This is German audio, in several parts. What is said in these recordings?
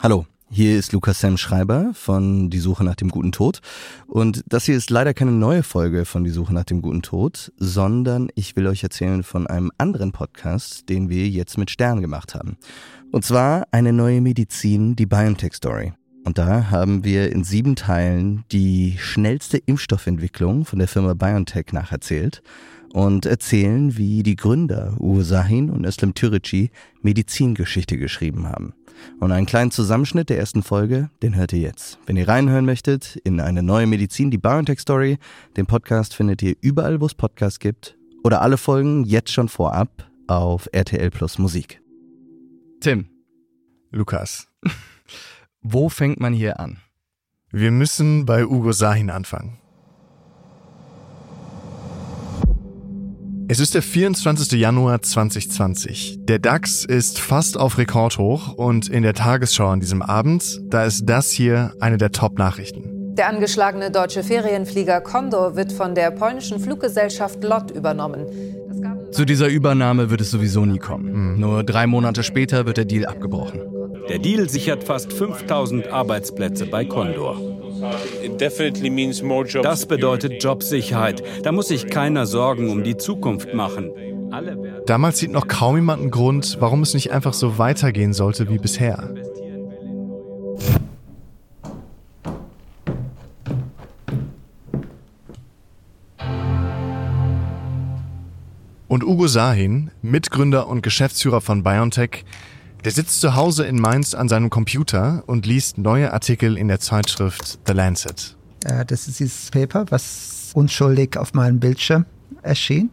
Hallo, hier ist Lukas Sam Schreiber von Die Suche nach dem guten Tod. Und das hier ist leider keine neue Folge von Die Suche nach dem guten Tod, sondern ich will euch erzählen von einem anderen Podcast, den wir jetzt mit Stern gemacht haben. Und zwar eine neue Medizin, die BioNTech Story. Und da haben wir in sieben Teilen die schnellste Impfstoffentwicklung von der Firma BioNTech nacherzählt und erzählen, wie die Gründer Uwe Sahin und Özlem Türeci Medizingeschichte geschrieben haben. Und einen kleinen Zusammenschnitt der ersten Folge, den hört ihr jetzt. Wenn ihr reinhören möchtet in eine neue Medizin, die BioNTech Story, den Podcast findet ihr überall, wo es Podcasts gibt. Oder alle Folgen jetzt schon vorab auf RTL Plus Musik. Tim. Lukas. Wo fängt man hier an? Wir müssen bei Ugo Sahin anfangen. Es ist der 24. Januar 2020. Der DAX ist fast auf Rekordhoch und in der Tagesschau an diesem Abend, da ist das hier eine der Top-Nachrichten. Der angeschlagene deutsche Ferienflieger Condor wird von der polnischen Fluggesellschaft LOT übernommen. Zu dieser Übernahme wird es sowieso nie kommen. Mhm. Nur drei Monate später wird der Deal abgebrochen. Der Deal sichert fast 5000 Arbeitsplätze bei Condor. Das bedeutet Jobsicherheit. Da muss sich keiner Sorgen um die Zukunft machen. Damals sieht noch kaum jemand einen Grund, warum es nicht einfach so weitergehen sollte wie bisher. Und Ugo Sahin, Mitgründer und Geschäftsführer von BioNTech, der sitzt zu Hause in Mainz an seinem Computer und liest neue Artikel in der Zeitschrift The Lancet. Äh, das ist dieses Paper, was unschuldig auf meinem Bildschirm erschien.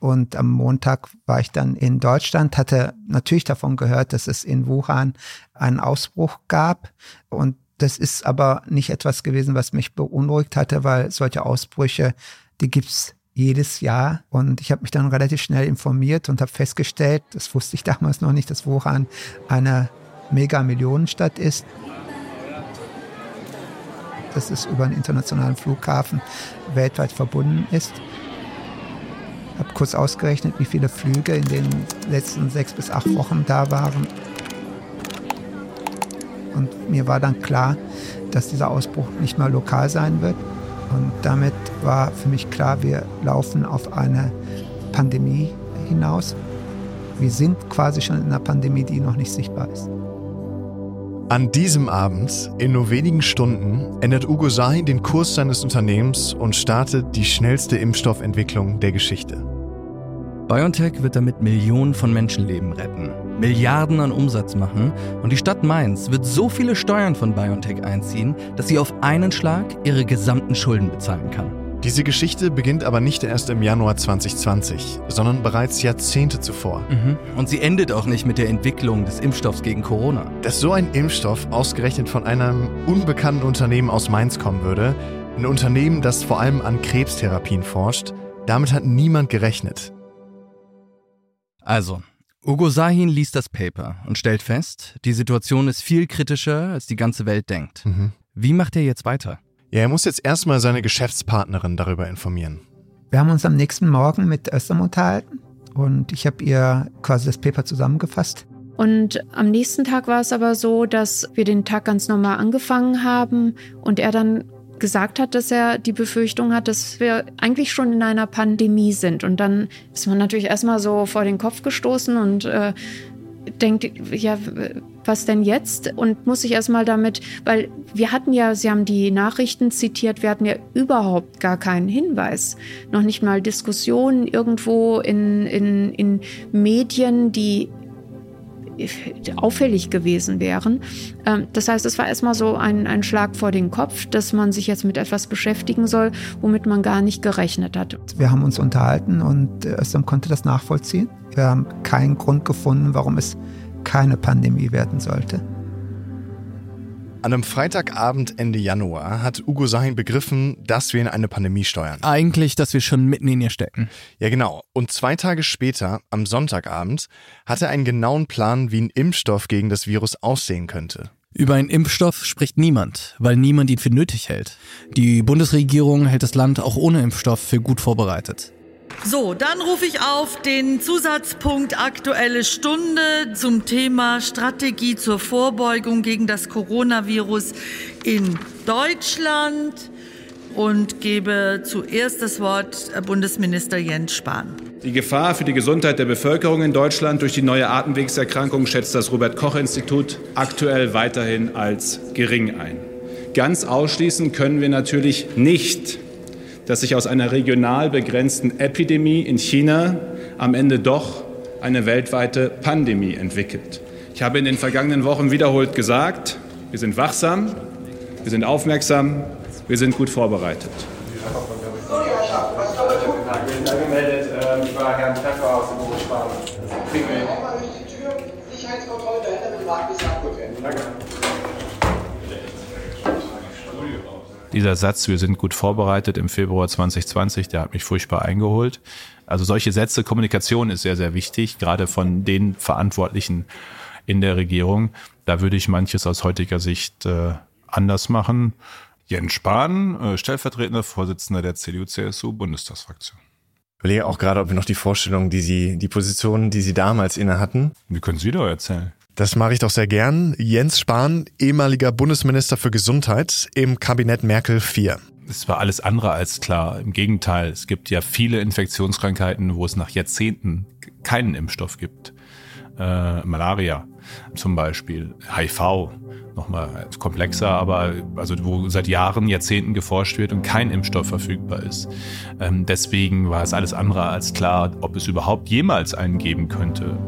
Und am Montag war ich dann in Deutschland, hatte natürlich davon gehört, dass es in Wuhan einen Ausbruch gab. Und das ist aber nicht etwas gewesen, was mich beunruhigt hatte, weil solche Ausbrüche, die gibt's jedes Jahr. Und ich habe mich dann relativ schnell informiert und habe festgestellt, das wusste ich damals noch nicht, dass Wuhan eine Mega-Millionenstadt ist. Dass es über einen internationalen Flughafen weltweit verbunden ist. Ich habe kurz ausgerechnet, wie viele Flüge in den letzten sechs bis acht Wochen da waren. Und mir war dann klar, dass dieser Ausbruch nicht mehr lokal sein wird, und damit war für mich klar, wir laufen auf eine Pandemie hinaus. Wir sind quasi schon in einer Pandemie, die noch nicht sichtbar ist. An diesem Abend, in nur wenigen Stunden, ändert Ugo Sahin den Kurs seines Unternehmens und startet die schnellste Impfstoffentwicklung der Geschichte. BioNTech wird damit Millionen von Menschenleben retten, Milliarden an Umsatz machen und die Stadt Mainz wird so viele Steuern von BioNTech einziehen, dass sie auf einen Schlag ihre gesamten Schulden bezahlen kann. Diese Geschichte beginnt aber nicht erst im Januar 2020, sondern bereits Jahrzehnte zuvor. Mhm. Und sie endet auch nicht mit der Entwicklung des Impfstoffs gegen Corona. Dass so ein Impfstoff ausgerechnet von einem unbekannten Unternehmen aus Mainz kommen würde, ein Unternehmen, das vor allem an Krebstherapien forscht, damit hat niemand gerechnet. Also, Ugo Sahin liest das Paper und stellt fest, die Situation ist viel kritischer, als die ganze Welt denkt. Mhm. Wie macht er jetzt weiter? Ja, er muss jetzt erstmal seine Geschäftspartnerin darüber informieren. Wir haben uns am nächsten Morgen mit Östam unterhalten und ich habe ihr quasi das Paper zusammengefasst. Und am nächsten Tag war es aber so, dass wir den Tag ganz normal angefangen haben und er dann gesagt hat, dass er die Befürchtung hat, dass wir eigentlich schon in einer Pandemie sind. Und dann ist man natürlich erstmal so vor den Kopf gestoßen und äh, denkt, ja, was denn jetzt? Und muss sich erstmal damit, weil wir hatten ja, Sie haben die Nachrichten zitiert, wir hatten ja überhaupt gar keinen Hinweis. Noch nicht mal Diskussionen irgendwo in, in, in Medien, die auffällig gewesen wären. Ähm, das heißt, es war erstmal so ein, ein Schlag vor den Kopf, dass man sich jetzt mit etwas beschäftigen soll, womit man gar nicht gerechnet hat. Wir haben uns unterhalten und Östam konnte das nachvollziehen. Wir haben keinen Grund gefunden, warum es keine Pandemie werden sollte. An einem Freitagabend Ende Januar hat Ugo Sahin begriffen, dass wir in eine Pandemie steuern. Eigentlich, dass wir schon mitten in ihr stecken. Ja, genau. Und zwei Tage später, am Sonntagabend, hat er einen genauen Plan, wie ein Impfstoff gegen das Virus aussehen könnte. Über einen Impfstoff spricht niemand, weil niemand ihn für nötig hält. Die Bundesregierung hält das Land auch ohne Impfstoff für gut vorbereitet. So, dann rufe ich auf den Zusatzpunkt Aktuelle Stunde zum Thema Strategie zur Vorbeugung gegen das Coronavirus in Deutschland und gebe zuerst das Wort Bundesminister Jens Spahn. Die Gefahr für die Gesundheit der Bevölkerung in Deutschland durch die neue Atemwegserkrankung schätzt das Robert Koch Institut aktuell weiterhin als gering ein. Ganz ausschließen können wir natürlich nicht, dass sich aus einer regional begrenzten Epidemie in China am Ende doch eine weltweite Pandemie entwickelt. Ich habe in den vergangenen Wochen wiederholt gesagt, wir sind wachsam, wir sind aufmerksam, wir sind gut vorbereitet. Dieser Satz, wir sind gut vorbereitet im Februar 2020, der hat mich furchtbar eingeholt. Also solche Sätze, Kommunikation ist sehr, sehr wichtig, gerade von den Verantwortlichen in der Regierung. Da würde ich manches aus heutiger Sicht äh, anders machen. Jens Spahn, äh, stellvertretender Vorsitzender der CDU-CSU-Bundestagsfraktion. Ich überlege auch gerade, ob wir noch die Vorstellung, die Sie, die Position, die Sie damals inne hatten. Wie können Sie doch erzählen? Das mache ich doch sehr gern. Jens Spahn, ehemaliger Bundesminister für Gesundheit im Kabinett Merkel IV. Es war alles andere als klar. Im Gegenteil, es gibt ja viele Infektionskrankheiten, wo es nach Jahrzehnten keinen Impfstoff gibt. Äh, Malaria zum Beispiel, HIV, nochmal komplexer, aber also wo seit Jahren, Jahrzehnten geforscht wird und kein Impfstoff verfügbar ist. Ähm, deswegen war es alles andere als klar, ob es überhaupt jemals einen geben könnte